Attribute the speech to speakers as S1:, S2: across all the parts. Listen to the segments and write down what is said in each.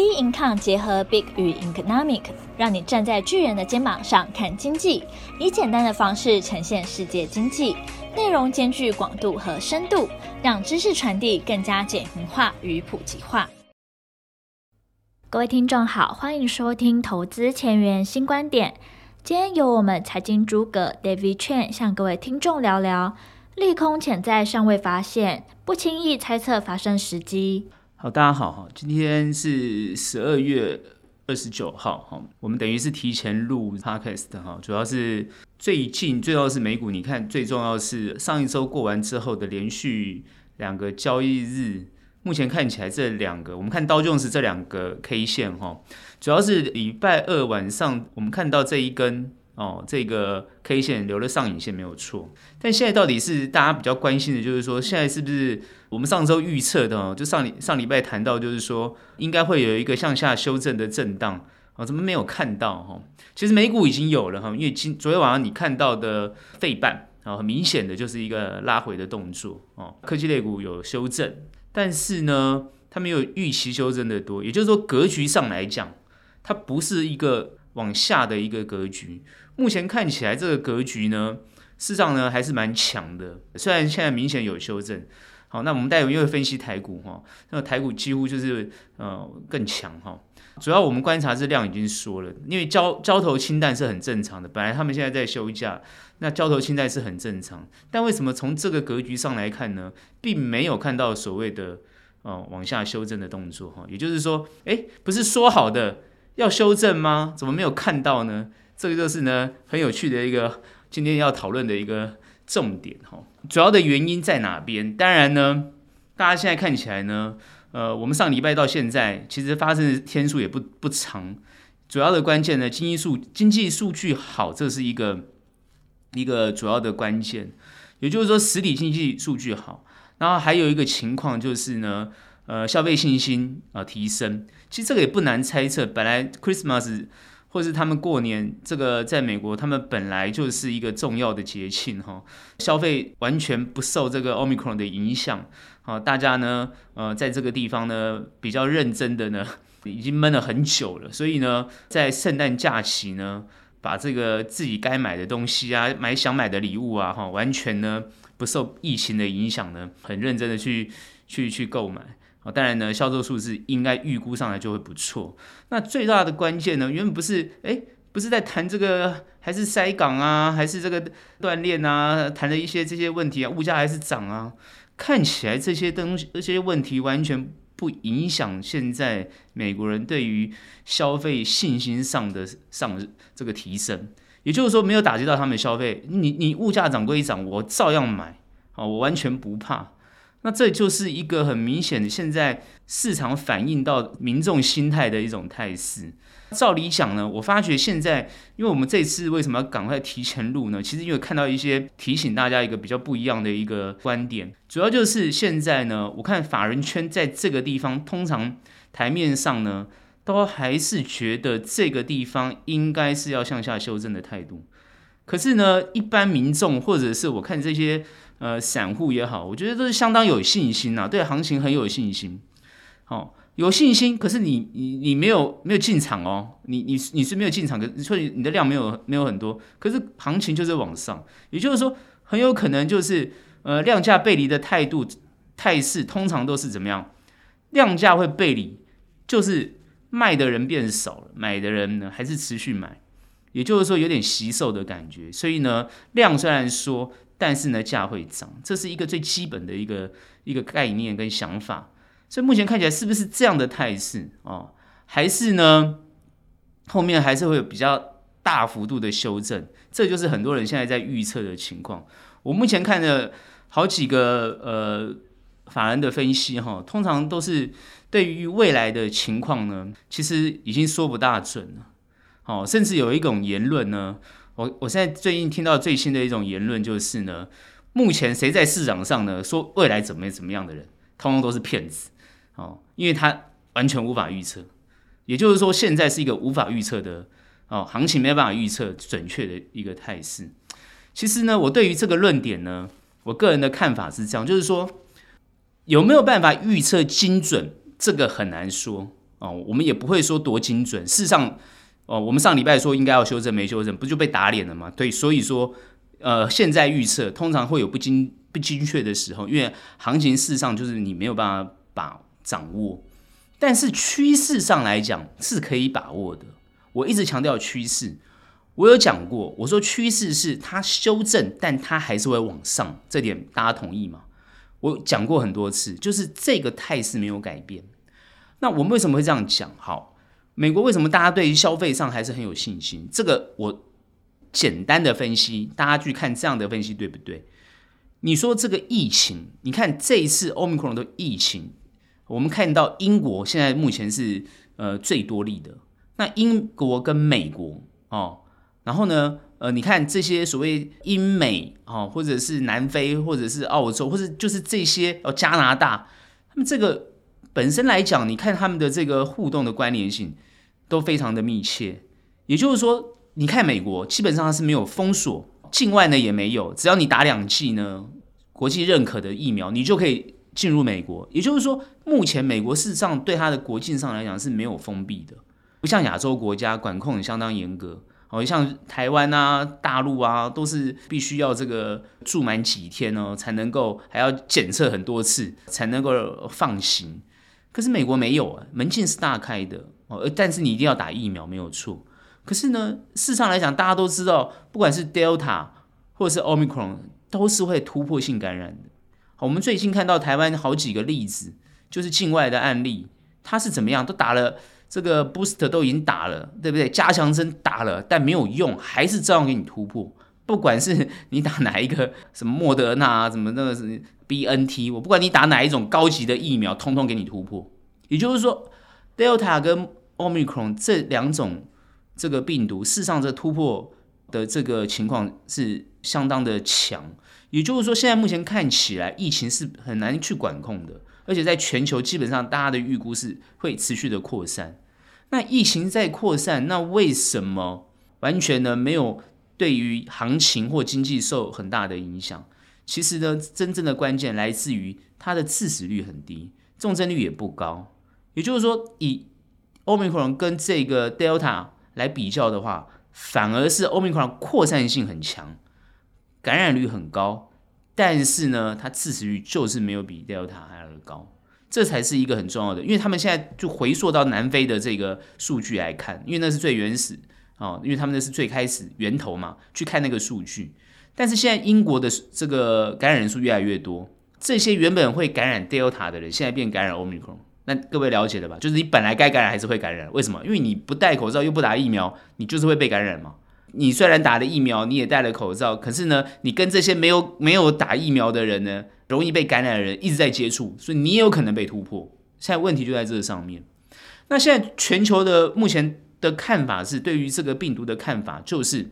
S1: B Income 结合 Big 与 Economic，让你站在巨人的肩膀上看经济，以简单的方式呈现世界经济，内容兼具广度和深度，让知识传递更加简明化与普及化。各位听众好，欢迎收听投资前沿新观点。今天由我们财经诸葛 David Chen 向各位听众聊聊利空潜在尚未发现，不轻易猜测发生时机。
S2: 好，大家好哈，今天是十二月二十九号哈，我们等于是提前录 podcast 哈，主要是最近最重要是美股，你看最重要是上一周过完之后的连续两个交易日，目前看起来这两个，我们看道琼斯这两个 K 线哈，主要是礼拜二晚上我们看到这一根。哦，这个 K 线留了上影线没有错，但现在到底是大家比较关心的，就是说现在是不是我们上周预测的哦？就上礼上礼拜谈到，就是说应该会有一个向下修正的震荡哦，怎么没有看到哈？其实美股已经有了哈，因为今昨天晚上你看到的费半然后，很明显的就是一个拉回的动作哦，科技类股有修正，但是呢，它没有预期修正的多，也就是说格局上来讲，它不是一个。往下的一个格局，目前看起来这个格局呢，事实上呢还是蛮强的。虽然现在明显有修正，好，那我们待会又会分析台股哈，那台股几乎就是呃更强哈。主要我们观察这量已经说了，因为交交投清淡是很正常的，本来他们现在在休假，那交投清淡是很正常。但为什么从这个格局上来看呢，并没有看到所谓的呃往下修正的动作哈？也就是说，诶，不是说好的？要修正吗？怎么没有看到呢？这个就是呢很有趣的一个今天要讨论的一个重点哈。主要的原因在哪边？当然呢，大家现在看起来呢，呃，我们上礼拜到现在其实发生的天数也不不长。主要的关键呢，经济数经济数据好，这是一个一个主要的关键。也就是说，实体经济数据好，然后还有一个情况就是呢。呃，消费信心啊、提升，其实这个也不难猜测。本来 Christmas 或是他们过年，这个在美国，他们本来就是一个重要的节庆哈，消费完全不受这个 Omicron 的影响。好，大家呢，呃，在这个地方呢，比较认真的呢，已经闷了很久了，所以呢，在圣诞假期呢，把这个自己该买的东西啊，买想买的礼物啊，哈，完全呢不受疫情的影响呢，很认真的去去去购买。啊，当然呢，销售数字应该预估上来就会不错。那最大的关键呢，原本不是哎，不是在谈这个，还是塞港啊，还是这个锻炼啊，谈了一些这些问题啊，物价还是涨啊。看起来这些东西、这些问题完全不影响现在美国人对于消费信心上的上这个提升，也就是说没有打击到他们的消费。你你物价涨归涨，我照样买，啊，我完全不怕。那这就是一个很明显的，现在市场反映到民众心态的一种态势。照理讲呢，我发觉现在，因为我们这次为什么要赶快提前录呢？其实因为看到一些提醒大家一个比较不一样的一个观点，主要就是现在呢，我看法人圈在这个地方，通常台面上呢，都还是觉得这个地方应该是要向下修正的态度。可是呢，一般民众或者是我看这些。呃，散户也好，我觉得都是相当有信心呐、啊，对行情很有信心。好、哦，有信心，可是你你你没有没有进场哦，你你你是没有进场，可是所以你的量没有没有很多，可是行情就是往上，也就是说很有可能就是呃量价背离的态度态势，通常都是怎么样？量价会背离，就是卖的人变少了，买的人呢还是持续买，也就是说有点惜售的感觉。所以呢，量虽然说。但是呢，价会涨，这是一个最基本的一个一个概念跟想法。所以目前看起来是不是这样的态势哦？还是呢，后面还是会有比较大幅度的修正？这就是很多人现在在预测的情况。我目前看了好几个呃法人的分析哈，通常都是对于未来的情况呢，其实已经说不大准了。哦，甚至有一种言论呢。我我现在最近听到最新的一种言论就是呢，目前谁在市场上呢说未来怎么怎么样的人，通通都是骗子哦，因为他完全无法预测，也就是说现在是一个无法预测的哦，行情没办法预测准确的一个态势。其实呢，我对于这个论点呢，我个人的看法是这样，就是说有没有办法预测精准，这个很难说哦，我们也不会说多精准。事实上，哦，我们上礼拜说应该要修正，没修正，不就被打脸了吗？对，所以说，呃，现在预测通常会有不精不精确的时候，因为行情事实上就是你没有办法把掌握，但是趋势上来讲是可以把握的。我一直强调趋势。我有讲过，我说趋势是它修正，但它还是会往上，这点大家同意吗？我讲过很多次，就是这个态势没有改变。那我们为什么会这样讲？好，美国为什么大家对于消费上还是很有信心？这个我简单的分析，大家去看这样的分析对不对？你说这个疫情，你看这一次 Omicron 的疫情，我们看到英国现在目前是呃最多例的，那英国跟美国哦。然后呢，呃，你看这些所谓英美啊，或者是南非，或者是澳洲，或者就是这些哦加拿大，他们这个本身来讲，你看他们的这个互动的关联性都非常的密切。也就是说，你看美国基本上它是没有封锁，境外呢也没有，只要你打两剂呢，国际认可的疫苗，你就可以进入美国。也就是说，目前美国事实上对它的国境上来讲是没有封闭的，不像亚洲国家管控相当严格。好像台湾啊、大陆啊，都是必须要这个住满几天哦，才能够还要检测很多次，才能够放行。可是美国没有啊，门禁是大开的哦，但是你一定要打疫苗，没有错。可是呢，事实上来讲，大家都知道，不管是 Delta 或者是 Omicron，都是会突破性感染的。我们最近看到台湾好几个例子，就是境外的案例，他是怎么样，都打了。这个 booster 都已经打了，对不对？加强针打了，但没有用，还是照样给你突破。不管是你打哪一个，什么莫德纳啊，什么那个是 BNT，我不管你打哪一种高级的疫苗，通通给你突破。也就是说，Delta 跟 Omicron 这两种这个病毒，事实上这突破的这个情况是相当的强。也就是说，现在目前看起来，疫情是很难去管控的。而且在全球，基本上大家的预估是会持续的扩散。那疫情在扩散，那为什么完全呢没有对于行情或经济受很大的影响？其实呢，真正的关键来自于它的致死率很低，重症率也不高。也就是说，以 Omicron 跟这个 Delta 来比较的话，反而是 Omicron 扩散性很强，感染率很高。但是呢，它致死率就是没有比 Delta 还要高，这才是一个很重要的。因为他们现在就回溯到南非的这个数据来看，因为那是最原始哦，因为他们那是最开始源头嘛，去看那个数据。但是现在英国的这个感染人数越来越多，这些原本会感染 Delta 的人，现在变感染 Omicron，那各位了解了吧？就是你本来该感染还是会感染，为什么？因为你不戴口罩又不打疫苗，你就是会被感染嘛。你虽然打了疫苗，你也戴了口罩，可是呢，你跟这些没有没有打疫苗的人呢，容易被感染的人一直在接触，所以你也有可能被突破。现在问题就在这上面。那现在全球的目前的看法是，对于这个病毒的看法就是，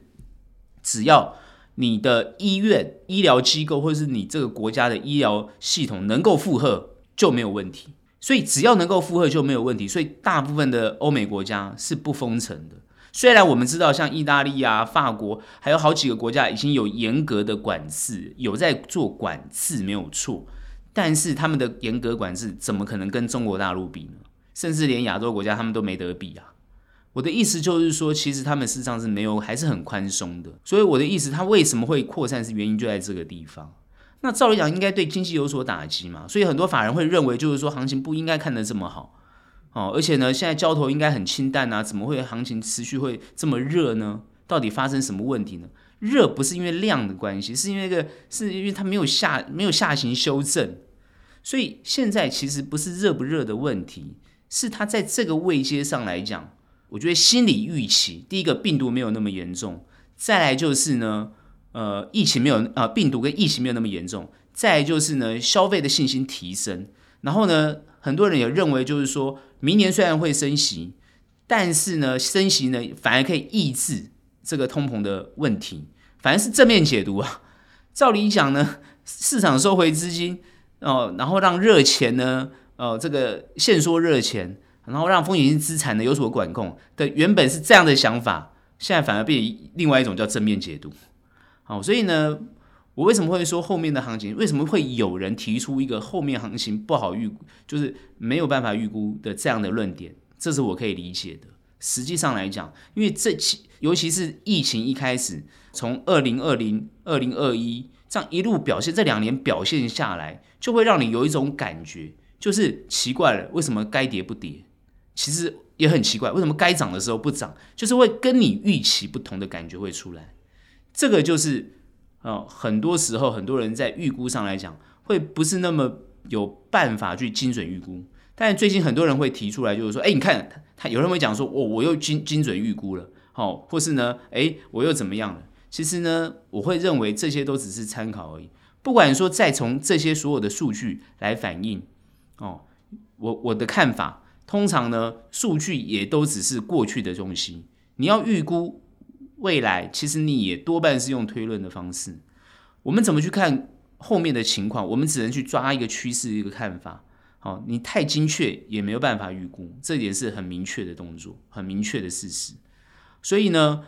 S2: 只要你的医院、医疗机构或者是你这个国家的医疗系统能够负荷，就没有问题。所以只要能够负荷就没有问题。所以大部分的欧美国家是不封城的。虽然我们知道，像意大利啊、法国，还有好几个国家已经有严格的管制，有在做管制，没有错。但是他们的严格管制怎么可能跟中国大陆比呢？甚至连亚洲国家他们都没得比啊！我的意思就是说，其实他们事实上是没有，还是很宽松的。所以我的意思，它为什么会扩散，是原因就在这个地方。那照理讲，应该对经济有所打击嘛。所以很多法人会认为，就是说行情不应该看得这么好。哦，而且呢，现在交投应该很清淡啊，怎么会行情持续会这么热呢？到底发生什么问题呢？热不是因为量的关系，是因为个，是因为它没有下没有下行修正，所以现在其实不是热不热的问题，是它在这个位阶上来讲，我觉得心理预期，第一个病毒没有那么严重，再来就是呢，呃，疫情没有啊，呃，病毒跟疫情没有那么严重，再就是呢，消费的信心提升，然后呢，很多人也认为就是说。明年虽然会升息，但是呢，升息呢反而可以抑制这个通膨的问题，反而是正面解读啊。照理讲呢，市场收回资金哦，然后让热钱呢，哦，这个限缩热钱，然后让风险性资产呢有所管控的，原本是这样的想法，现在反而变另外一种叫正面解读。好，所以呢，我为什么会说后面的行情？为什么会有人提出一个后面行情不好预，就是没有办法预估的这样的论点？这是我可以理解的。实际上来讲，因为这期尤其是疫情一开始，从二零二零、二零二一这样一路表现，这两年表现下来，就会让你有一种感觉，就是奇怪了，为什么该跌不跌？其实也很奇怪，为什么该涨的时候不涨？就是会跟你预期不同的感觉会出来。这个就是，呃，很多时候很多人在预估上来讲，会不是那么有办法去精准预估。但最近很多人会提出来，就是说，哎，你看他，有人会讲说，我、我又精精准预估了，好、哦，或是呢，哎，我又怎么样了？其实呢，我会认为这些都只是参考而已。不管说再从这些所有的数据来反映，哦，我我的看法，通常呢，数据也都只是过去的东西。你要预估未来，其实你也多半是用推论的方式。我们怎么去看后面的情况？我们只能去抓一个趋势，一个看法。好，你太精确也没有办法预估，这点是很明确的动作，很明确的事实。所以呢，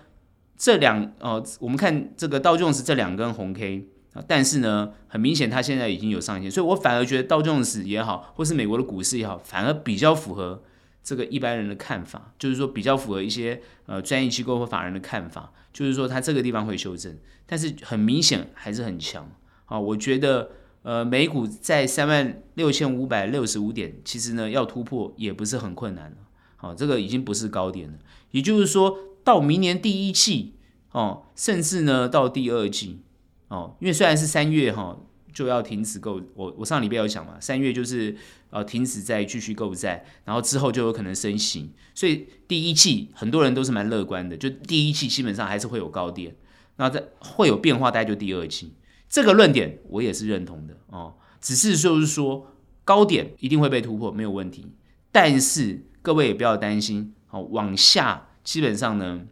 S2: 这两呃，我们看这个道琼斯这两根红 K，但是呢，很明显它现在已经有上限，所以我反而觉得道琼斯也好，或是美国的股市也好，反而比较符合这个一般人的看法，就是说比较符合一些呃专业机构或法人的看法，就是说它这个地方会修正，但是很明显还是很强。啊，我觉得。呃，美股在三万六千五百六十五点，其实呢要突破也不是很困难了。好，这个已经不是高点了。也就是说到明年第一季哦，甚至呢到第二季哦，因为虽然是三月哈就要停止购，我我上礼拜有讲嘛，三月就是呃停止再继续购债，然后之后就有可能升息，所以第一季很多人都是蛮乐观的，就第一季基本上还是会有高点，那在会有变化，大概就第二季。这个论点我也是认同的哦，只是就是说高点一定会被突破，没有问题。但是各位也不要担心哦，往下基本上呢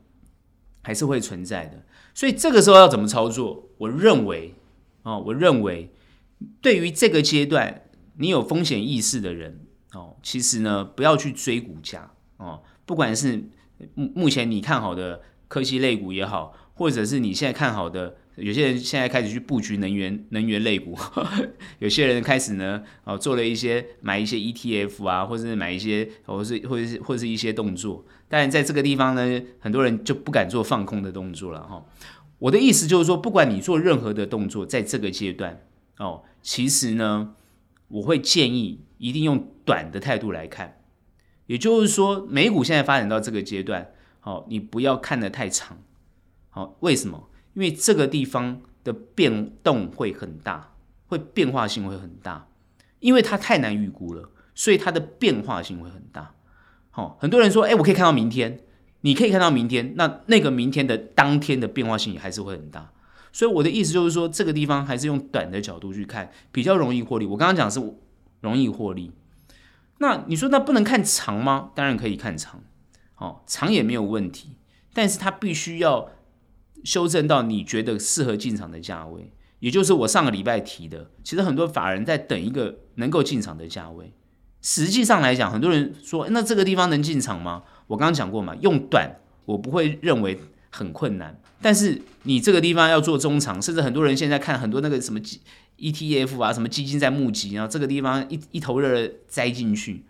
S2: 还是会存在的。所以这个时候要怎么操作？我认为哦，我认为对于这个阶段你有风险意识的人哦，其实呢不要去追股价哦，不管是目目前你看好的科技类股也好，或者是你现在看好的。有些人现在开始去布局能源能源类股，有些人开始呢，哦，做了一些买一些 ETF 啊，或者是买一些，或是或者是或是一些动作。但在这个地方呢，很多人就不敢做放空的动作了哈。我的意思就是说，不管你做任何的动作，在这个阶段哦，其实呢，我会建议一定用短的态度来看。也就是说，美股现在发展到这个阶段，哦，你不要看得太长。好，为什么？因为这个地方的变动会很大，会变化性会很大，因为它太难预估了，所以它的变化性会很大。好，很多人说，哎，我可以看到明天，你可以看到明天，那那个明天的当天的变化性也还是会很大。所以我的意思就是说，这个地方还是用短的角度去看，比较容易获利。我刚刚讲是容易获利，那你说那不能看长吗？当然可以看长，哦，长也没有问题，但是它必须要。修正到你觉得适合进场的价位，也就是我上个礼拜提的。其实很多法人在等一个能够进场的价位。实际上来讲，很多人说，那这个地方能进场吗？我刚刚讲过嘛，用短我不会认为很困难。但是你这个地方要做中长，甚至很多人现在看很多那个什么 ETF 啊，什么基金在募集，然后这个地方一一头热栽进去。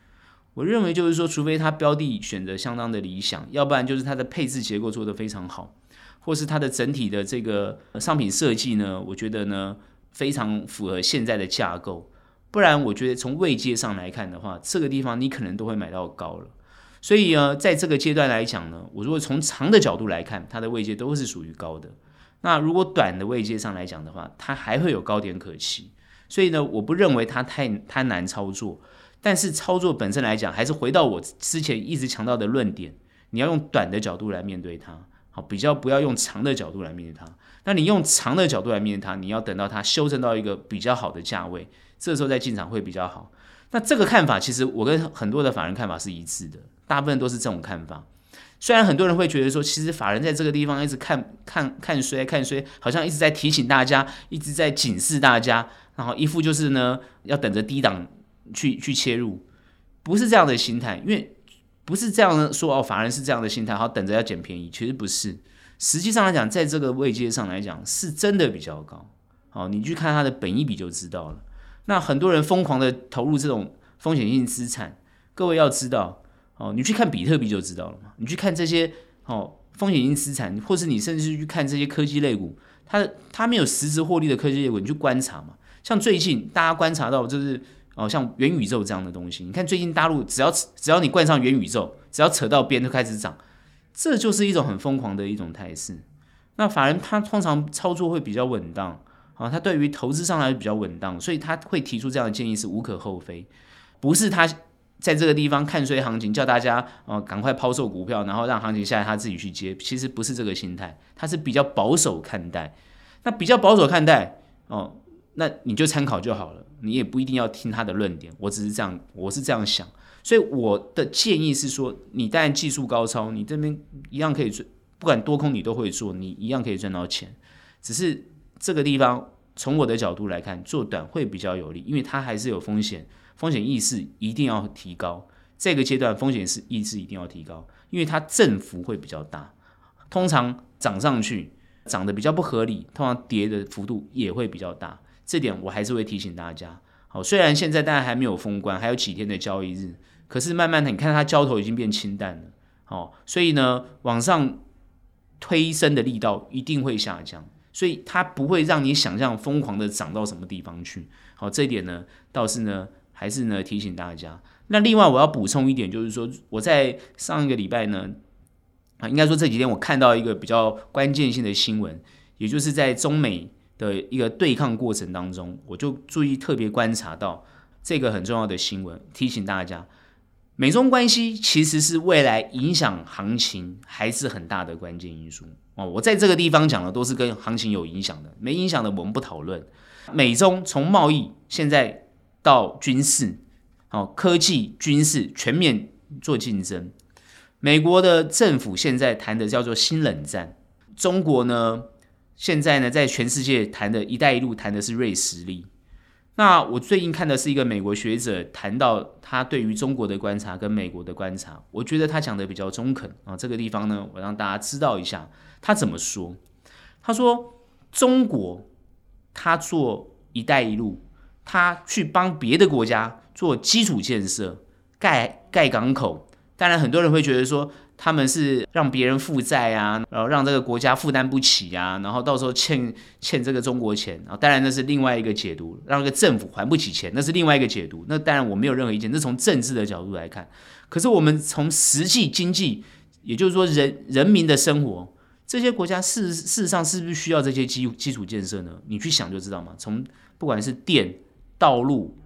S2: 我认为就是说，除非他标的选择相当的理想，要不然就是他的配置结构做得非常好。或是它的整体的这个商品设计呢，我觉得呢非常符合现在的架构。不然，我觉得从位阶上来看的话，这个地方你可能都会买到高了。所以呢，在这个阶段来讲呢，我如果从长的角度来看，它的位阶都是属于高的。那如果短的位阶上来讲的话，它还会有高点可期。所以呢，我不认为它太太难操作。但是操作本身来讲，还是回到我之前一直强调的论点，你要用短的角度来面对它。好比较不要用长的角度来面对它，那你用长的角度来面对它，你要等到它修正到一个比较好的价位，这时候再进场会比较好。那这个看法其实我跟很多的法人看法是一致的，大部分都是这种看法。虽然很多人会觉得说，其实法人在这个地方一直看看看衰看衰，好像一直在提醒大家，一直在警示大家，然后一副就是呢要等着低档去去切入，不是这样的心态，因为。不是这样说哦，法人是这样的心态，好等着要捡便宜，其实不是。实际上来讲，在这个位阶上来讲，是真的比较高。好，你去看它的本一比就知道了。那很多人疯狂的投入这种风险性资产，各位要知道，哦，你去看比特币就知道了嘛。你去看这些哦风险性资产，或是你甚至去看这些科技类股，它它没有实质获利的科技类股，你去观察嘛。像最近大家观察到就是哦，像元宇宙这样的东西，你看最近大陆只要只要你冠上元宇宙，只要扯到边就开始涨，这就是一种很疯狂的一种态势。那法人他通常操作会比较稳当啊，他对于投资上来比较稳当，所以他会提出这样的建议是无可厚非，不是他在这个地方看衰行情，叫大家哦赶快抛售股票，然后让行情下来他自己去接，其实不是这个心态，他是比较保守看待。那比较保守看待哦，那你就参考就好了，你也不一定要听他的论点。我只是这样，我是这样想，所以我的建议是说，你当然技术高超，你这边一样可以做。不管多空你都会做，你一样可以赚到钱。只是这个地方从我的角度来看，做短会比较有利，因为它还是有风险，风险意识一定要提高。这个阶段风险是意识一定要提高，因为它振幅会比较大。通常涨上去涨得比较不合理，通常跌的幅度也会比较大。这点我还是会提醒大家。好，虽然现在大家还没有封关，还有几天的交易日，可是慢慢的你看它交投已经变清淡了。好，所以呢，往上。推升的力道一定会下降，所以它不会让你想象疯狂的涨到什么地方去。好，这一点呢，倒是呢，还是呢提醒大家。那另外我要补充一点，就是说我在上一个礼拜呢，啊，应该说这几天我看到一个比较关键性的新闻，也就是在中美的一个对抗过程当中，我就注意特别观察到这个很重要的新闻，提醒大家。美中关系其实是未来影响行情还是很大的关键因素哦。我在这个地方讲的都是跟行情有影响的，没影响的我们不讨论。美中从贸易现在到军事，哦，科技、军事全面做竞争。美国的政府现在谈的叫做新冷战，中国呢现在呢在全世界谈的一带一路谈的是锐实力。那我最近看的是一个美国学者谈到他对于中国的观察跟美国的观察，我觉得他讲的比较中肯啊。这个地方呢，我让大家知道一下他怎么说。他说中国他做“一带一路”，他去帮别的国家做基础建设，盖盖港口。当然，很多人会觉得说。他们是让别人负债啊，然后让这个国家负担不起啊，然后到时候欠欠这个中国钱，然后当然那是另外一个解读，让这个政府还不起钱，那是另外一个解读。那当然我没有任何意见，这从政治的角度来看。可是我们从实际经济，也就是说人人民的生活，这些国家事事实上是不是需要这些基基础建设呢？你去想就知道嘛。从不管是电、道路、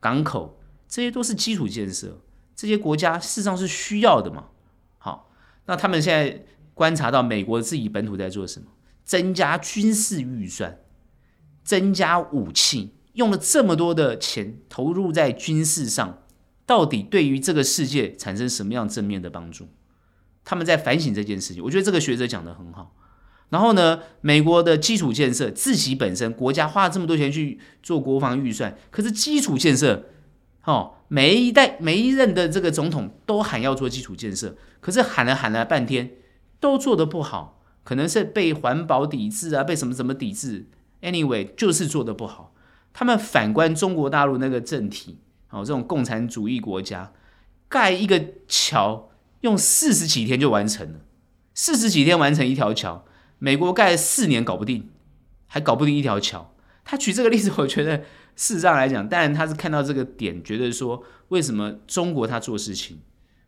S2: 港口，这些都是基础建设，这些国家事实上是需要的嘛。好那他们现在观察到美国自己本土在做什么？增加军事预算，增加武器，用了这么多的钱投入在军事上，到底对于这个世界产生什么样正面的帮助？他们在反省这件事情。我觉得这个学者讲的很好。然后呢，美国的基础建设，自己本身国家花了这么多钱去做国防预算，可是基础建设。哦，每一代每一任的这个总统都喊要做基础建设，可是喊了喊了半天，都做得不好，可能是被环保抵制啊，被什么什么抵制。Anyway，就是做得不好。他们反观中国大陆那个政体，哦，这种共产主义国家，盖一个桥用四十几天就完成了，四十几天完成一条桥，美国盖了四年搞不定，还搞不定一条桥。他举这个例子，我觉得。事实上来讲，当然他是看到这个点，觉得说为什么中国他做事情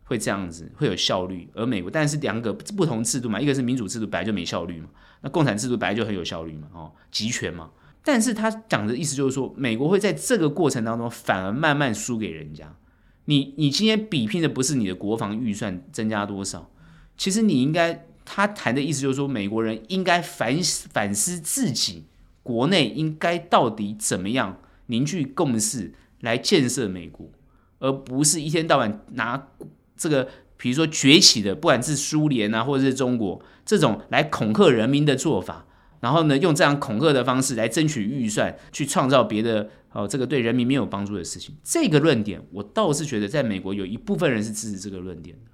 S2: 会这样子，会有效率，而美国，但是两个不同制度嘛，一个是民主制度本来就没效率嘛，那共产制度本来就很有效率嘛，哦，集权嘛。但是他讲的意思就是说，美国会在这个过程当中反而慢慢输给人家。你你今天比拼的不是你的国防预算增加多少，其实你应该，他谈的意思就是说，美国人应该反反思自己国内应该到底怎么样。凝聚共识来建设美国，而不是一天到晚拿这个，比如说崛起的，不管是苏联啊，或者是中国这种来恐吓人民的做法，然后呢，用这样恐吓的方式来争取预算，去创造别的哦，这个对人民没有帮助的事情。这个论点，我倒是觉得在美国有一部分人是支持这个论点的。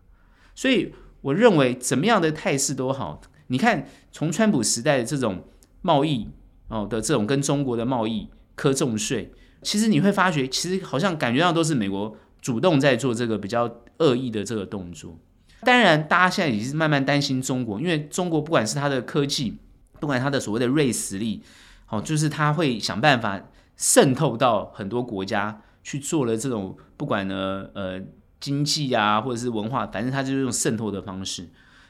S2: 所以我认为怎么样的态势都好，你看从川普时代的这种贸易哦的这种跟中国的贸易。科重税，其实你会发觉，其实好像感觉上都是美国主动在做这个比较恶意的这个动作。当然，大家现在已经是慢慢担心中国，因为中国不管是它的科技，不管它的所谓的锐实力，好，就是它会想办法渗透到很多国家去做了这种不管呢呃经济啊或者是文化，反正他就是用渗透的方式。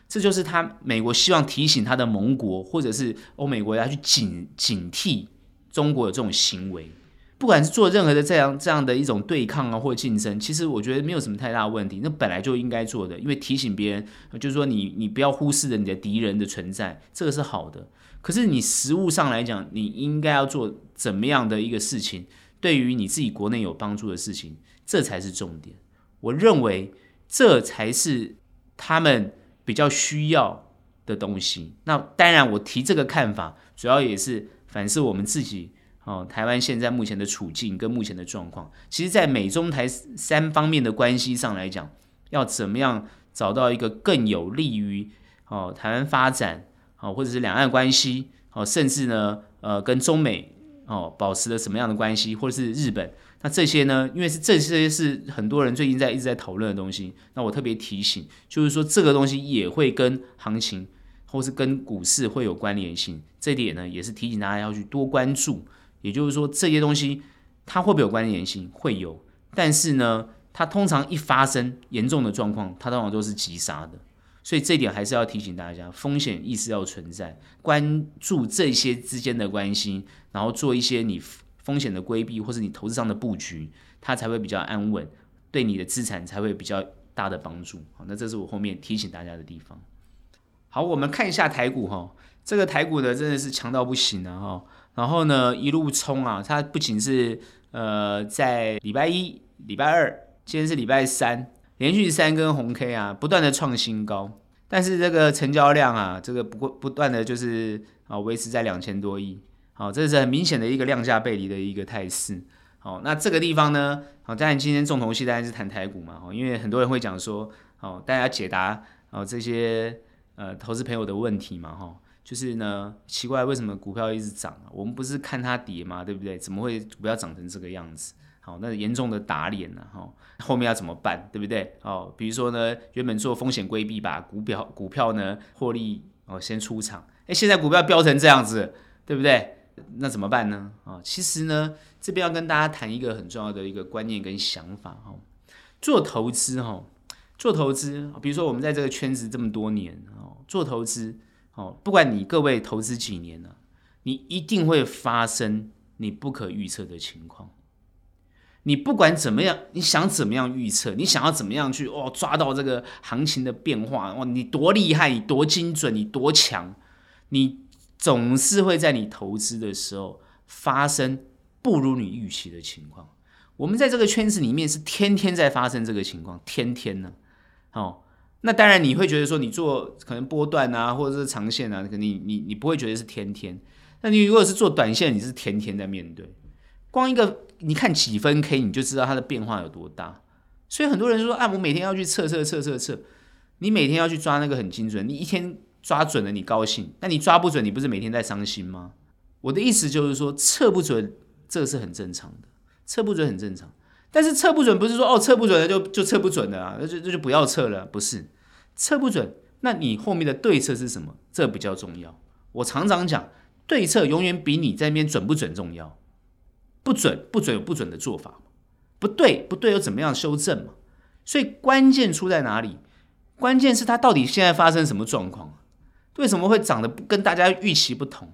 S2: 这就是他美国希望提醒他的盟国或者是欧美国家去警警惕中国的这种行为。不管是做任何的这样这样的一种对抗啊，或竞争，其实我觉得没有什么太大问题，那本来就应该做的，因为提醒别人，就是说你你不要忽视了你的敌人的存在，这个是好的。可是你实物上来讲，你应该要做怎么样的一个事情，对于你自己国内有帮助的事情，这才是重点。我认为这才是他们比较需要的东西。那当然，我提这个看法，主要也是反思我们自己。哦，台湾现在目前的处境跟目前的状况，其实，在美中台三方面的关系上来讲，要怎么样找到一个更有利于哦台湾发展，哦或者是两岸关系，哦甚至呢，呃跟中美哦保持了什么样的关系，或者是日本，那这些呢，因为是这些是很多人最近在一直在讨论的东西，那我特别提醒，就是说这个东西也会跟行情或是跟股市会有关联性，这点呢也是提醒大家要去多关注。也就是说，这些东西它会不会有关联性？会有，但是呢，它通常一发生严重的状况，它通常都是急杀的。所以这点还是要提醒大家，风险意识要存在，关注这些之间的关系，然后做一些你风险的规避，或是你投资上的布局，它才会比较安稳，对你的资产才会比较大的帮助。好，那这是我后面提醒大家的地方。好，我们看一下台股哈，这个台股呢真的是强到不行了哈。然后呢，一路冲啊！它不仅是呃，在礼拜一、礼拜二，今天是礼拜三，连续三根红 K 啊，不断的创新高。但是这个成交量啊，这个不过不断的就是啊，维持在两千多亿。好，这是很明显的一个量价背离的一个态势。好，那这个地方呢，好，当然今天重头戏当然是谈台股嘛。哦，因为很多人会讲说，哦，大家解答哦这些呃投资朋友的问题嘛，哈。就是呢，奇怪为什么股票一直涨？我们不是看它跌吗？对不对？怎么会股票涨成这个样子？好，那严重的打脸了哈。后面要怎么办？对不对？哦，比如说呢，原本做风险规避吧，股票股票呢获利哦先出场，哎，现在股票飙成这样子，对不对？那怎么办呢？啊，其实呢，这边要跟大家谈一个很重要的一个观念跟想法哈。做投资哈，做投资，比如说我们在这个圈子这么多年哦，做投资。哦，不管你各位投资几年了，你一定会发生你不可预测的情况。你不管怎么样，你想怎么样预测，你想要怎么样去哦抓到这个行情的变化哦，你多厉害，你多精准，你多强，你总是会在你投资的时候发生不如你预期的情况。我们在这个圈子里面是天天在发生这个情况，天天呢，哦。那当然，你会觉得说你做可能波段啊，或者是长线啊，你你你不会觉得是天天。那你如果是做短线，你是天天在面对。光一个你看几分 K，你就知道它的变化有多大。所以很多人说啊，我每天要去测测测测测。你每天要去抓那个很精准，你一天抓准了你高兴，那你抓不准，你不是每天在伤心吗？我的意思就是说，测不准这是很正常的，测不准很正常。但是测不准不是说哦，测不准了就就测不准了啊，那就那就不要测了，不是。测不准，那你后面的对策是什么？这比较重要。我常常讲，对策永远比你在那边准不准重要。不准不准有不准的做法，不对不对又怎么样修正嘛？所以关键出在哪里？关键是它到底现在发生什么状况？为什么会涨得跟大家预期不同？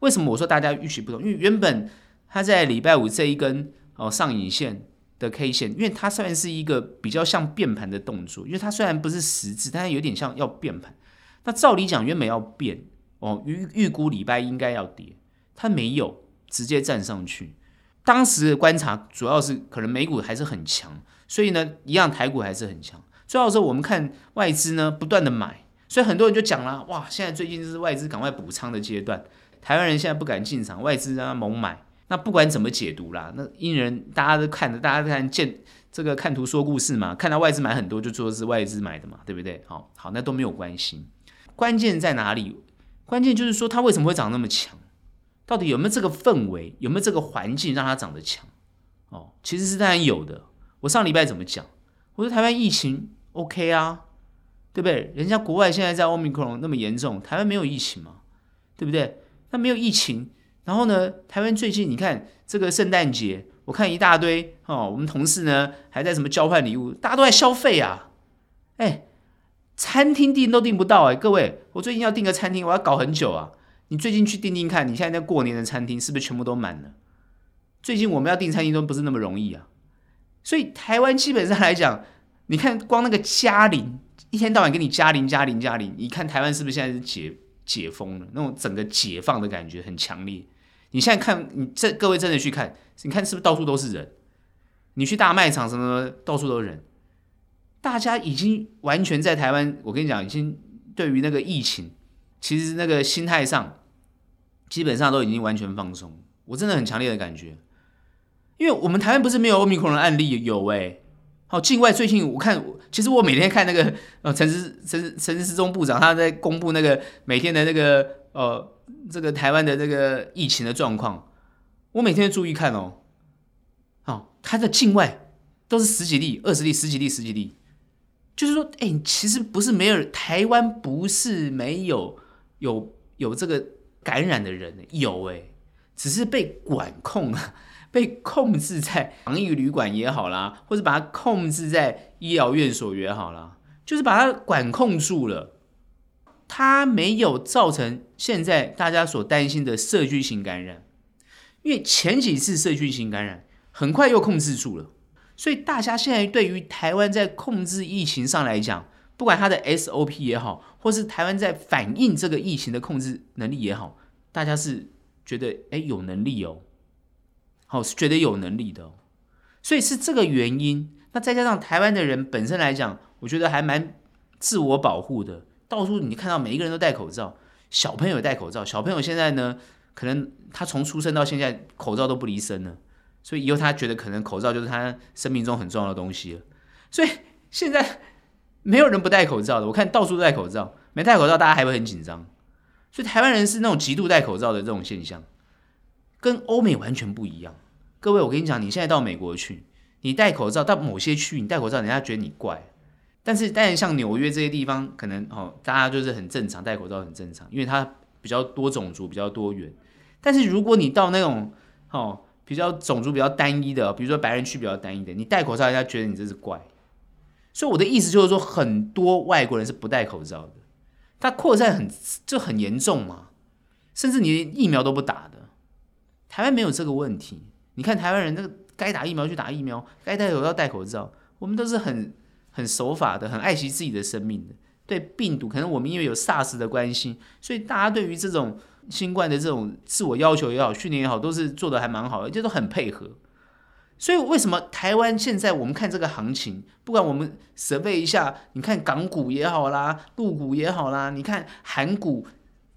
S2: 为什么我说大家预期不同？因为原本它在礼拜五这一根哦上影线。的 K 线，因为它虽然是一个比较像变盘的动作，因为它虽然不是实质，但是有点像要变盘。那照理讲，原本要变哦，预预估礼拜应该要跌，它没有直接站上去。当时的观察主要是可能美股还是很强，所以呢，一样台股还是很强。最后说我们看外资呢不断的买，所以很多人就讲了，哇，现在最近就是外资赶快补仓的阶段，台湾人现在不敢进场，外资让他猛买。那不管怎么解读啦，那因人大家都看着，大家都看见这个看图说故事嘛，看到外资买很多就说是外资买的嘛，对不对？好，好，那都没有关系。关键在哪里？关键就是说它为什么会长那么强？到底有没有这个氛围？有没有这个环境让它长得强？哦，其实是当然有的。我上礼拜怎么讲？我说台湾疫情 OK 啊，对不对？人家国外现在在奥密克戎那么严重，台湾没有疫情嘛，对不对？那没有疫情，然后呢，台湾最近你看这个圣诞节，我看一大堆哦，我们同事呢还在什么交换礼物，大家都在消费啊，哎，餐厅订都订不到哎，各位，我最近要订个餐厅，我要搞很久啊。你最近去订订看，你现在在过年的餐厅是不是全部都满了？最近我们要订餐厅都不是那么容易啊。所以台湾基本上来讲，你看光那个嘉陵，一天到晚给你加零加零加零，你看台湾是不是现在是解解封了？那种整个解放的感觉很强烈。你现在看，你这各位真的去看，你看是不是到处都是人？你去大卖场什么，到处都是人。大家已经完全在台湾，我跟你讲，已经对于那个疫情，其实那个心态上，基本上都已经完全放松。我真的很强烈的感觉。因为我们台湾不是没有欧米克的案例，有哎、欸，好，境外最近我看，其实我每天看那个 呃陈时陈陈时中部长他在公布那个每天的那个呃这个台湾的这个疫情的状况，我每天注意看哦，哦，他的境外都是十几例、二十例、十几例、十几例，就是说，哎、其实不是没有台湾不是没有有有这个感染的人，有哎、只是被管控了。被控制在 防疫旅馆也好啦，或者把它控制在医疗院所也好啦，就是把它管控住了，它没有造成现在大家所担心的社区型感染，因为前几次社区型感染很快又控制住了，所以大家现在对于台湾在控制疫情上来讲，不管它的 SOP 也好，或是台湾在反映这个疫情的控制能力也好，大家是觉得哎有能力哦。好，是觉得有能力的，所以是这个原因。那再加上台湾的人本身来讲，我觉得还蛮自我保护的。到处你看到每一个人都戴口罩，小朋友戴口罩。小朋友现在呢，可能他从出生到现在口罩都不离身了，所以以后他觉得可能口罩就是他生命中很重要的东西了。所以现在没有人不戴口罩的，我看到处都戴口罩，没戴口罩大家还会很紧张。所以台湾人是那种极度戴口罩的这种现象。跟欧美完全不一样，各位，我跟你讲，你现在到美国去，你戴口罩到某些区域，你戴口罩，人家觉得你怪。但是，但像纽约这些地方，可能哦，大家就是很正常，戴口罩很正常，因为它比较多种族，比较多元。但是如果你到那种哦比较种族比较单一的，比如说白人区比较单一的，你戴口罩，人家觉得你这是怪。所以我的意思就是说，很多外国人是不戴口罩的，他扩散很就很严重嘛，甚至你疫苗都不打的。台湾没有这个问题，你看台湾人那个该打疫苗去打疫苗，该戴口罩戴口罩，我们都是很很守法的，很爱惜自己的生命的。对病毒，可能我们因为有 SARS 的关系，所以大家对于这种新冠的这种自我要求也好，训练也好，都是做的还蛮好的，就都很配合。所以为什么台湾现在我们看这个行情，不管我们设备一下，你看港股也好啦，陆股也好啦，你看韩股、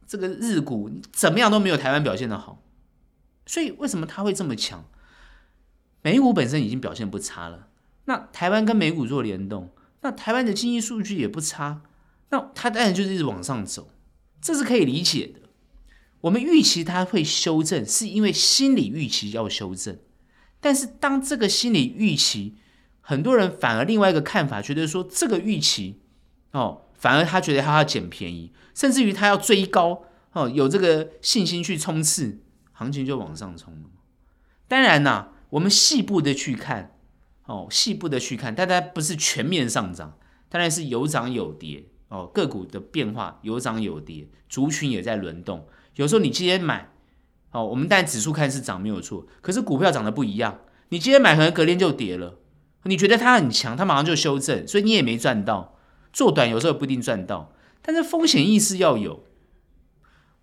S2: 这个日股，怎么样都没有台湾表现的好。所以为什么它会这么强？美股本身已经表现不差了，那台湾跟美股做联动，那台湾的经济数据也不差，那它当然就是一直往上走，这是可以理解的。我们预期它会修正，是因为心理预期要修正。但是当这个心理预期，很多人反而另外一个看法，觉得说这个预期哦，反而他觉得他要捡便宜，甚至于他要追高哦，有这个信心去冲刺。行情就往上冲了，当然啦，我们细部的去看，哦，细部的去看，但它不是全面上涨，当然是有涨有跌，哦，个股的变化有涨有跌，族群也在轮动。有时候你今天买，哦，我们但指数看是涨没有错，可是股票涨得不一样，你今天买可能隔天就跌了，你觉得它很强，它马上就修正，所以你也没赚到。做短有时候不一定赚到，但是风险意识要有。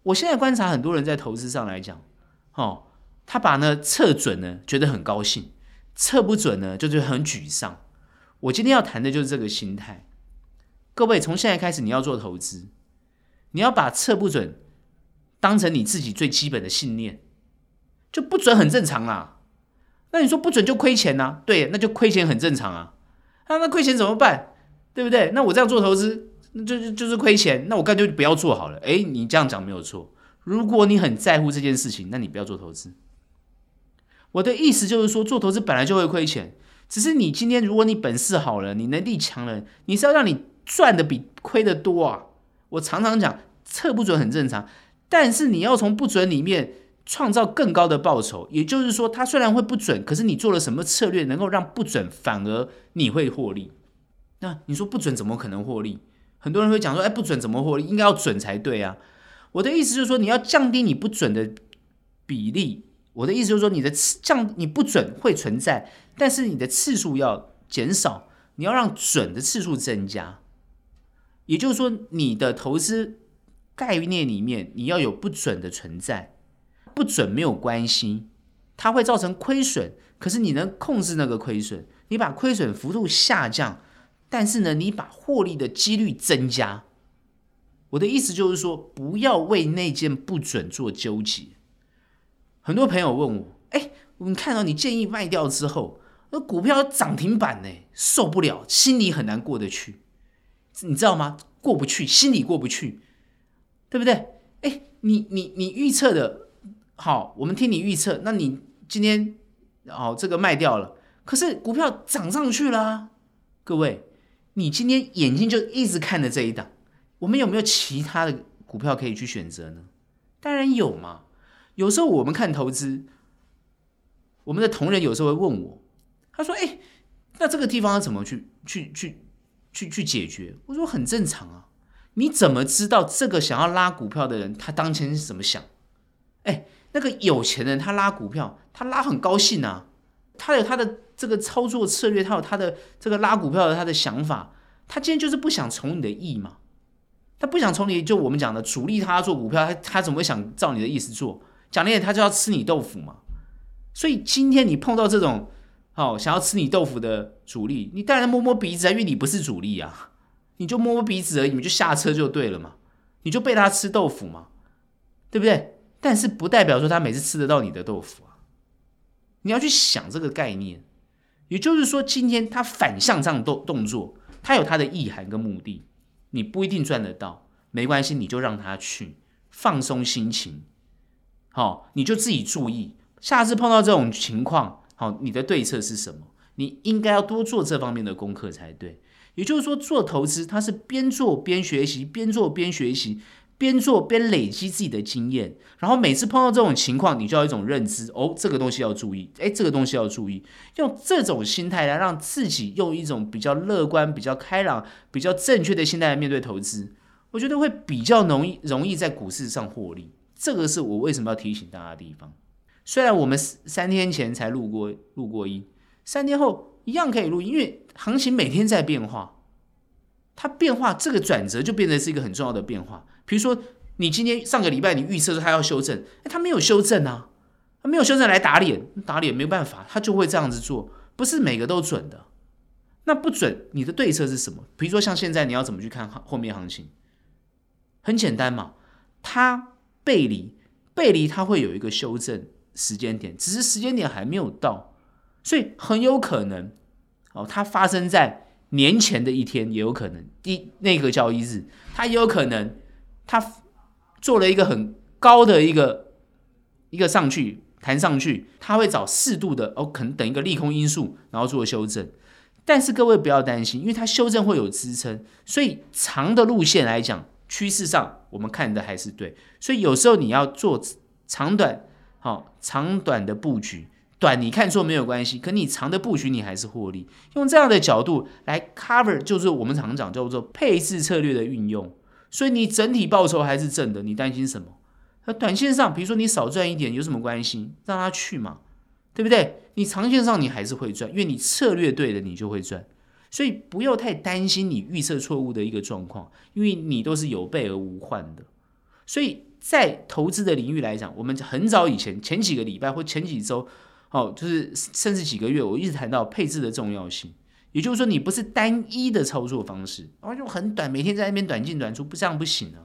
S2: 我现在观察很多人在投资上来讲。哦，他把呢测准呢，觉得很高兴；测不准呢，就是很沮丧。我今天要谈的就是这个心态。各位，从现在开始你要做投资，你要把测不准当成你自己最基本的信念，就不准很正常啊。那你说不准就亏钱呐？对，那就亏钱很正常啊。啊，那亏钱怎么办？对不对？那我这样做投资，那就就就是亏钱，那我干脆就不要做好了。诶，你这样讲没有错。如果你很在乎这件事情，那你不要做投资。我的意思就是说，做投资本来就会亏钱，只是你今天如果你本事好了，你能力强了，你是要让你赚的比亏的多啊。我常常讲，测不准很正常，但是你要从不准里面创造更高的报酬。也就是说，它虽然会不准，可是你做了什么策略能够让不准反而你会获利？那你说不准怎么可能获利？很多人会讲说，哎，不准怎么获利？应该要准才对啊。我的意思就是说，你要降低你不准的比例。我的意思就是说，你的次降你不准会存在，但是你的次数要减少，你要让准的次数增加。也就是说，你的投资概念里面你要有不准的存在，不准没有关系，它会造成亏损，可是你能控制那个亏损，你把亏损幅度下降，但是呢，你把获利的几率增加。我的意思就是说，不要为那件不准做纠结。很多朋友问我：“哎，我们看到你建议卖掉之后，那股票涨停板呢，受不了，心里很难过得去，你知道吗？过不去，心里过不去，对不对？哎，你你你预测的好，我们听你预测，那你今天哦这个卖掉了，可是股票涨上去了，各位，你今天眼睛就一直看着这一档。”我们有没有其他的股票可以去选择呢？当然有嘛。有时候我们看投资，我们的同仁有时候会问我，他说：“哎，那这个地方要怎么去去去去去解决？”我说：“很正常啊。你怎么知道这个想要拉股票的人他当前是怎么想？哎，那个有钱人他拉股票，他拉很高兴啊，他有他的这个操作策略，他有他的这个拉股票的他的想法，他今天就是不想从你的意嘛。”他不想从你就我们讲的主力，他要做股票，他他怎么会想照你的意思做？讲那些他就要吃你豆腐嘛。所以今天你碰到这种哦想要吃你豆腐的主力，你当然摸摸鼻子啊，因为你不是主力啊，你就摸摸鼻子而已，你就下车就对了嘛，你就被他吃豆腐嘛，对不对？但是不代表说他每次吃得到你的豆腐啊。你要去想这个概念，也就是说，今天他反向这样动动作，他有他的意涵跟目的。你不一定赚得到，没关系，你就让他去放松心情。好，你就自己注意，下次碰到这种情况，好，你的对策是什么？你应该要多做这方面的功课才对。也就是说，做投资它是边做边学习，边做边学习。边做边累积自己的经验，然后每次碰到这种情况，你就要一种认知哦，这个东西要注意，诶，这个东西要注意，用这种心态来让自己用一种比较乐观、比较开朗、比较正确的心态来面对投资，我觉得会比较容易容易在股市上获利。这个是我为什么要提醒大家的地方。虽然我们三天前才录过录过音，三天后一样可以录音，因为行情每天在变化。它变化，这个转折就变成是一个很重要的变化。比如说，你今天上个礼拜你预测说它要修正，哎，它没有修正啊，它没有修正来打脸，打脸没办法，它就会这样子做，不是每个都准的。那不准，你的对策是什么？比如说像现在你要怎么去看后面行情？很简单嘛，它背离，背离它会有一个修正时间点，只是时间点还没有到，所以很有可能哦，它发生在。年前的一天也有可能，第那个交易日，它也有可能，它做了一个很高的一个一个上去弹上去，它会找适度的哦，可能等一个利空因素，然后做修正。但是各位不要担心，因为它修正会有支撑，所以长的路线来讲，趋势上我们看的还是对。所以有时候你要做长短，好长短的布局。短你看错没有关系，可你长的布局你还是获利。用这样的角度来 cover，就是我们常常讲叫做配置策略的运用。所以你整体报酬还是正的，你担心什么？那短线上，比如说你少赚一点有什么关系？让他去嘛，对不对？你长线上你还是会赚，因为你策略对了，你就会赚。所以不要太担心你预测错误的一个状况，因为你都是有备而无患的。所以在投资的领域来讲，我们很早以前前几个礼拜或前几周。哦，就是甚至几个月，我一直谈到配置的重要性。也就是说，你不是单一的操作方式，而就很短，每天在那边短进短出，不这样不行啊！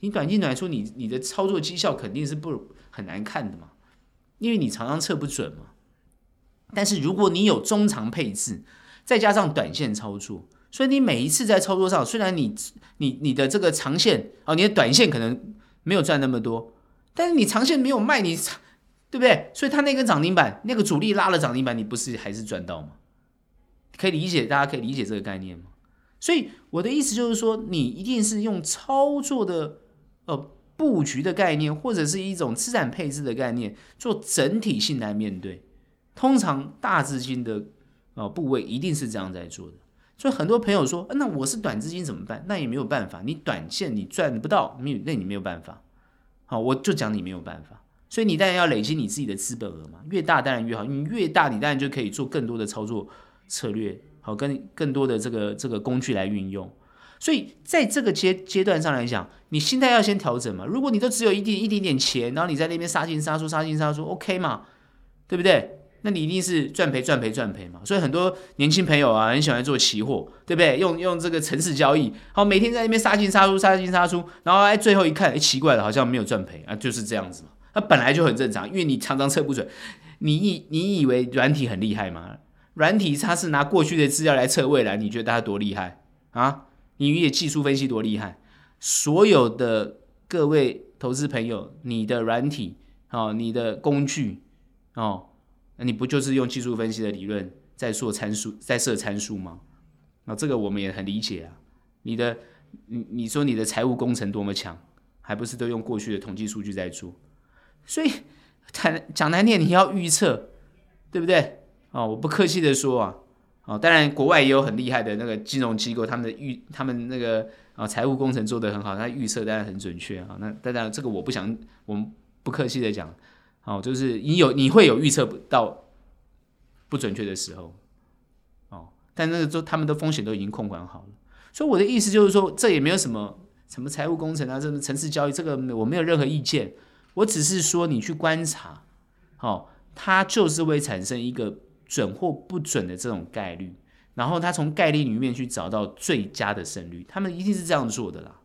S2: 你短进短出，你你的操作绩效肯定是不很难看的嘛，因为你常常测不准嘛。但是如果你有中长配置，再加上短线操作，所以你每一次在操作上，虽然你你你的这个长线哦，你的短线可能没有赚那么多，但是你长线没有卖你。对不对？所以他那根涨停板，那个主力拉了涨停板，你不是还是赚到吗？可以理解，大家可以理解这个概念吗？所以我的意思就是说，你一定是用操作的呃布局的概念，或者是一种资产配置的概念，做整体性来面对。通常大资金的呃部位一定是这样在做的。所以很多朋友说，那我是短资金怎么办？那也没有办法，你短线你赚不到，没有，那你没有办法。好，我就讲你没有办法。所以你当然要累积你自己的资本额嘛，越大当然越好，你越大你当然就可以做更多的操作策略，好，跟更多的这个这个工具来运用。所以在这个阶阶段上来讲，你心态要先调整嘛。如果你都只有一点一点点钱，然后你在那边杀进杀出杀进杀出，OK 嘛，对不对？那你一定是赚赔赚赔赚赔嘛。所以很多年轻朋友啊，很喜欢做期货，对不对？用用这个程式交易，好，每天在那边杀进杀出杀进杀出，然后哎，最后一看，哎，奇怪了，好像没有赚赔啊，就是这样子嘛。那本来就很正常，因为你常常测不准。你以你以为软体很厉害吗？软体它是拿过去的资料来测未来，你觉得它多厉害啊？你以为技术分析多厉害？所有的各位投资朋友，你的软体哦，你的工具哦，那你不就是用技术分析的理论在做参数，在设参数吗？那这个我们也很理解啊。你的你你说你的财务工程多么强，还不是都用过去的统计数据在做？所以谈讲难听，你要预测，对不对？哦，我不客气的说啊，哦，当然国外也有很厉害的那个金融机构，他们的预，他们那个啊财务工程做得很好，他预测当然很准确啊。那当然这个我不想，我们不客气的讲，哦，就是你有你会有预测不到不准确的时候，哦，但那个都他们的风险都已经控管好了。所以我的意思就是说，这也没有什么什么财务工程啊，什么城市交易，这个我没有任何意见。我只是说，你去观察，哦，它就是会产生一个准或不准的这种概率，然后他从概率里面去找到最佳的胜率，他们一定是这样做的啦。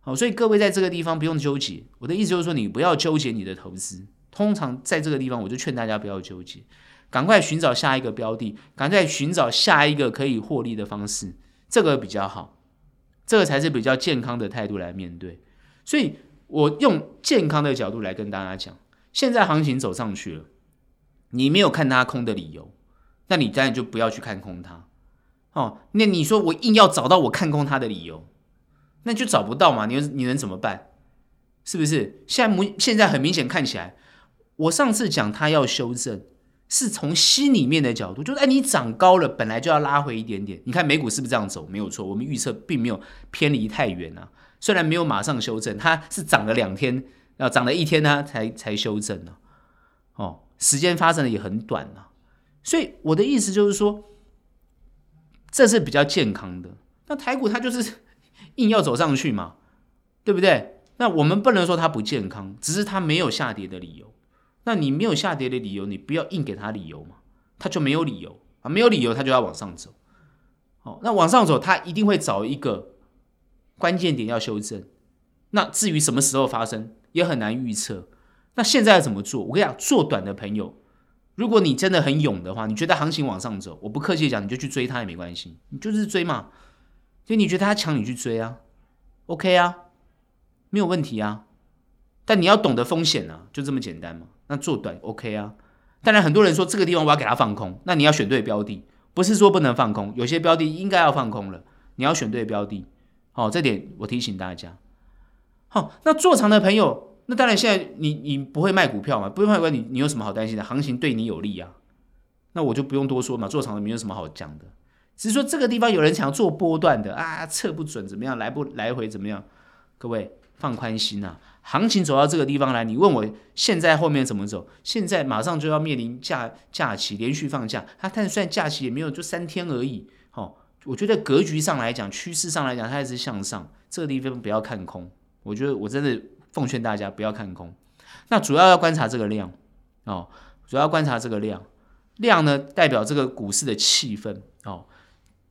S2: 好，所以各位在这个地方不用纠结。我的意思就是说，你不要纠结你的投资。通常在这个地方，我就劝大家不要纠结，赶快寻找下一个标的，赶快寻找下一个可以获利的方式，这个比较好，这个才是比较健康的态度来面对。所以。我用健康的角度来跟大家讲，现在行情走上去了，你没有看它空的理由，那你当然就不要去看空它。哦，那你说我硬要找到我看空它的理由，那就找不到嘛？你你能怎么办？是不是？现在现在很明显看起来，我上次讲它要修正，是从心里面的角度，就是哎，你涨高了，本来就要拉回一点点。你看美股是不是这样走？没有错，我们预测并没有偏离太远啊。虽然没有马上修正，它是涨了两天，要涨了一天呢，才才修正呢。哦，时间发生的也很短啊，所以我的意思就是说，这是比较健康的。那台股它就是硬要走上去嘛，对不对？那我们不能说它不健康，只是它没有下跌的理由。那你没有下跌的理由，你不要硬给它理由嘛，它就没有理由啊，没有理由它就要往上走。哦，那往上走，它一定会找一个。关键点要修正，那至于什么时候发生也很难预测。那现在要怎么做？我跟你讲，做短的朋友，如果你真的很勇的话，你觉得行情往上走，我不客气讲，你就去追它也没关系，你就是追嘛。就你觉得它强，你去追啊，OK 啊，没有问题啊。但你要懂得风险啊，就这么简单嘛。那做短 OK 啊。当然很多人说这个地方我要给它放空，那你要选对标的，不是说不能放空，有些标的应该要放空了，你要选对标的。好，这点我提醒大家。好，那做长的朋友，那当然现在你你不会卖股票嘛？不会卖股票，你你有什么好担心的？行情对你有利啊，那我就不用多说嘛。做长的没有什么好讲的，只是说这个地方有人想要做波段的啊，测不准怎么样，来不来回怎么样？各位放宽心啊，行情走到这个地方来，你问我现在后面怎么走？现在马上就要面临假假期，连续放假，它但算假期也没有，就三天而已。好。我觉得格局上来讲，趋势上来讲，它还是向上。这个地方不要看空。我觉得我真的奉劝大家不要看空。那主要要观察这个量哦，主要观察这个量。量呢，代表这个股市的气氛哦。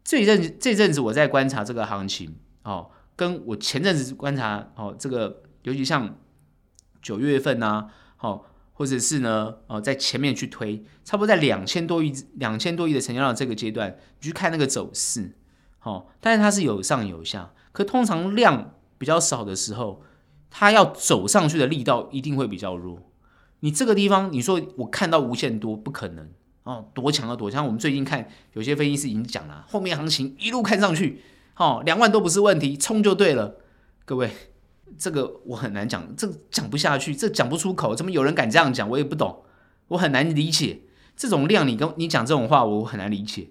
S2: 这一阵这阵子我在观察这个行情哦，跟我前阵子观察哦，这个尤其像九月份呐，哦。或者是呢，哦，在前面去推，差不多在两千多亿、两千多亿的成交量这个阶段，你去看那个走势，哦，但是它是有上有下，可通常量比较少的时候，它要走上去的力道一定会比较弱。你这个地方，你说我看到无限多，不可能哦，多强啊多强！我们最近看有些分析师已经讲了，后面行情一路看上去，哦，两万都不是问题，冲就对了。各位，这个我很难讲，这讲不下去，这讲不出口，怎么有人敢这样讲？我也不懂，我很难理解这种量，你跟你讲这种话，我很难理解。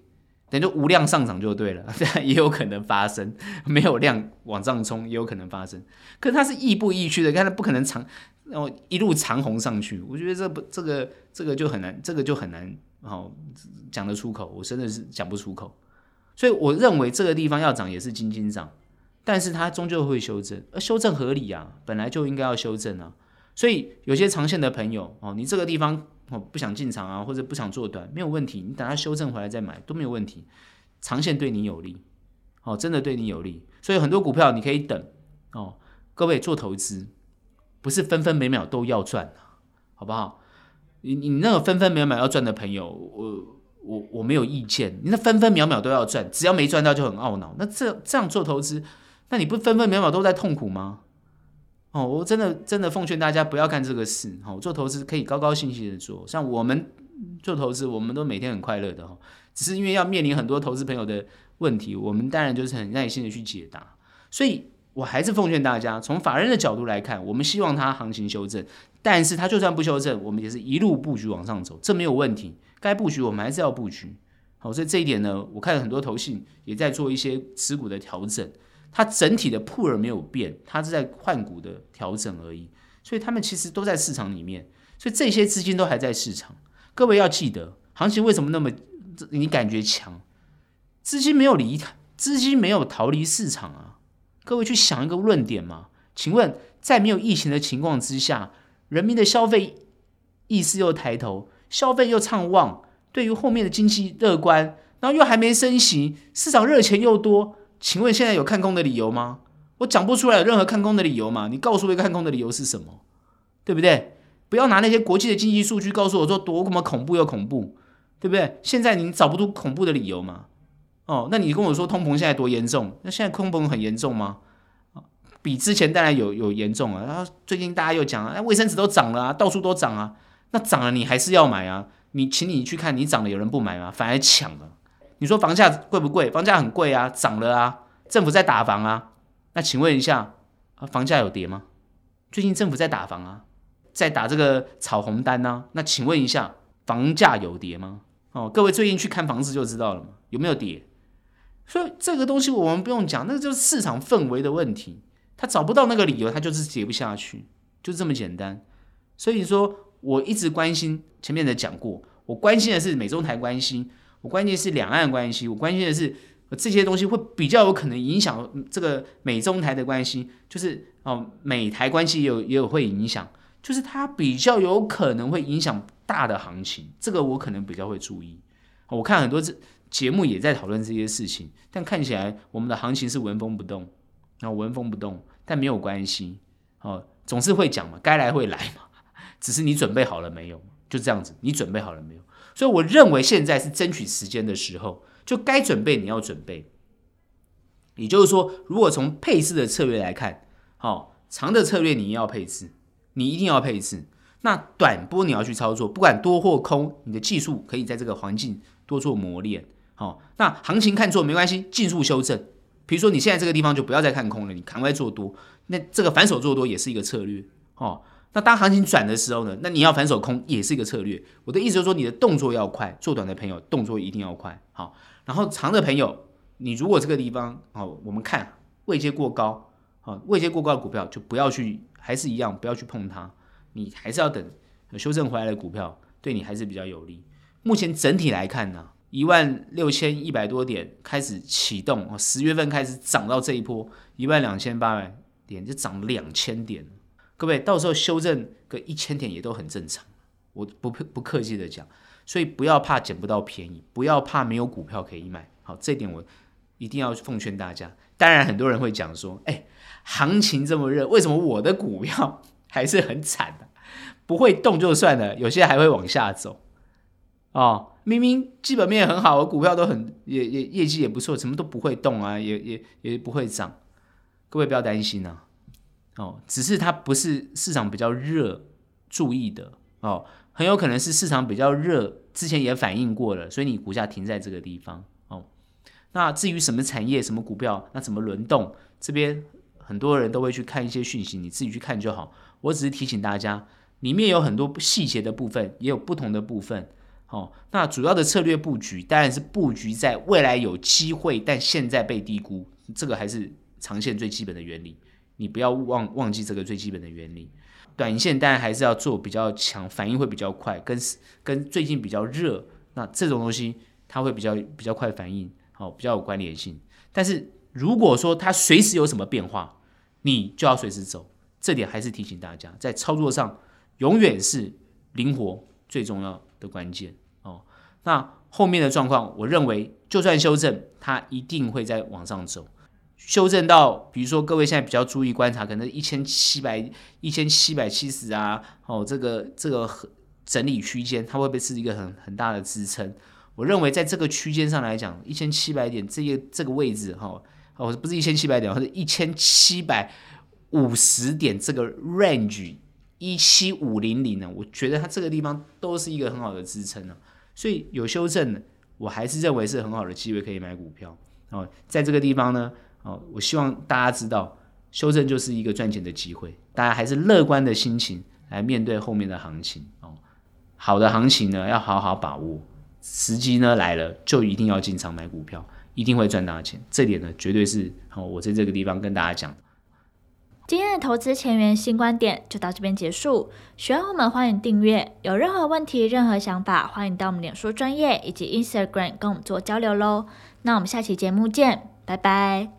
S2: 等于就无量上涨就对了，也有可能发生，没有量往上冲也有可能发生。可是它是亦步亦趋的，看它不可能长，然后一路长红上去。我觉得这不这个这个就很难，这个就很难好讲得出口。我真的是讲不出口。所以我认为这个地方要涨也是轻轻涨，但是它终究会修正，而修正合理啊，本来就应该要修正啊。所以有些长线的朋友哦，你这个地方。哦，不想进场啊，或者不想做短，没有问题，你等它修正回来再买都没有问题，长线对你有利，哦，真的对你有利，所以很多股票你可以等哦。各位做投资不是分分秒秒都要赚，好不好？你你那个分分秒秒要赚的朋友，我我我没有意见，你那分分秒秒都要赚，只要没赚到就很懊恼，那这这样做投资，那你不分分秒秒都在痛苦吗？哦，我真的真的奉劝大家不要干这个事。哦，做投资可以高高兴兴的做，像我们做投资，我们都每天很快乐的。哈，只是因为要面临很多投资朋友的问题，我们当然就是很耐心的去解答。所以我还是奉劝大家，从法人的角度来看，我们希望它行情修正，但是它就算不修正，我们也是一路布局往上走，这没有问题。该布局我们还是要布局。好，所以这一点呢，我看了很多投信也在做一些持股的调整。它整体的铺儿没有变，它是在换股的调整而已，所以他们其实都在市场里面，所以这些资金都还在市场。各位要记得，行情为什么那么你感觉强？资金没有离，资金没有逃离市场啊。各位去想一个论点嘛？请问，在没有疫情的情况之下，人民的消费意识又抬头，消费又畅旺，对于后面的经济乐观，然后又还没升息，市场热钱又多。请问现在有看空的理由吗？我讲不出来有任何看空的理由嘛？你告诉我一个看空的理由是什么？对不对？不要拿那些国际的经济数据告诉我说多么恐怖又恐怖，对不对？现在你找不出恐怖的理由嘛？哦，那你跟我说通膨现在多严重？那现在通膨很严重吗？比之前当然有有严重啊。然后最近大家又讲啊，卫生纸都涨了啊，到处都涨啊。那涨了你还是要买啊？你请你去看，你涨了有人不买吗？反而抢了。你说房价贵不贵？房价很贵啊，涨了啊，政府在打房啊。那请问一下，啊，房价有跌吗？最近政府在打房啊，在打这个炒红单呢、啊。那请问一下，房价有跌吗？哦，各位最近去看房子就知道了嘛，有没有跌？所以这个东西我们不用讲，那就是市场氛围的问题。他找不到那个理由，他就是跌不下去，就这么简单。所以说，我一直关心前面的讲过，我关心的是美中台关系。关心是两岸关系，我关心的是这些东西会比较有可能影响这个美中台的关系，就是哦美台关系也有也有会影响，就是它比较有可能会影响大的行情，这个我可能比较会注意。我看很多这节目也在讨论这些事情，但看起来我们的行情是纹风不动，然后纹风不动，但没有关系，哦总是会讲嘛，该来会来嘛，只是你准备好了没有？就这样子，你准备好了没有？所以我认为现在是争取时间的时候，就该准备你要准备。也就是说，如果从配置的策略来看，好长的策略你要配置，你一定要配置。那短波你要去操作，不管多或空，你的技术可以在这个环境多做磨练。好，那行情看错没关系，技术修正。比如说你现在这个地方就不要再看空了，你赶快做多，那这个反手做多也是一个策略。哦。那当行情转的时候呢？那你要反手空也是一个策略。我的意思就是说，你的动作要快，做短的朋友动作一定要快。好，然后长的朋友，你如果这个地方好，我们看位阶过高，好，位阶过高的股票就不要去，还是一样不要去碰它。你还是要等修正回来的股票，对你还是比较有利。目前整体来看呢，一万六千一百多点开始启动，十月份开始涨到这一波一万两千八百点，就涨两千点。各位，到时候修正个一千点也都很正常，我不不客气的讲，所以不要怕捡不到便宜，不要怕没有股票可以买。好，这点我一定要奉劝大家。当然，很多人会讲说，哎，行情这么热，为什么我的股票 还是很惨的？不会动就算了，有些还会往下走。哦，明明基本面很好，我股票都很也也业绩也不错，什么都不会动啊，也也也不会涨。各位不要担心啊。哦，只是它不是市场比较热注意的哦，很有可能是市场比较热，之前也反映过了，所以你股价停在这个地方哦。那至于什么产业、什么股票，那怎么轮动，这边很多人都会去看一些讯息，你自己去看就好。我只是提醒大家，里面有很多细节的部分，也有不同的部分。哦，那主要的策略布局当然是布局在未来有机会，但现在被低估，这个还是长线最基本的原理。你不要忘忘记这个最基本的原理。短线当然还是要做比较强，反应会比较快，跟跟最近比较热，那这种东西它会比较比较快反应，好，比较有关联性。但是如果说它随时有什么变化，你就要随时走。这点还是提醒大家，在操作上永远是灵活最重要的关键哦。那后面的状况，我认为就算修正，它一定会再往上走。修正到，比如说各位现在比较注意观察，可能一千七百、一千七百七十啊，哦，这个这个整理区间，它会不会是一个很很大的支撑？我认为在这个区间上来讲，一千七百点这个这个位置，哈，哦，不是一千七百点，或者一千七百五十点这个 range。一七五零零呢，我觉得它这个地方都是一个很好的支撑呢，所以有修正，我还是认为是很好的机会可以买股票哦。在这个地方呢，哦，我希望大家知道，修正就是一个赚钱的机会，大家还是乐观的心情来面对后面的行情哦。好的行情呢，要好好把握，时机呢来了，就一定要进场买股票，一定会赚大钱。这点呢，绝对是哦，我在这个地方跟大家讲。
S1: 今天的投资前沿新观点就到这边结束。喜欢我们，欢迎订阅。有任何问题、任何想法，欢迎到我们脸书专业以及 Instagram 跟我们做交流喽。那我们下期节目见，拜拜。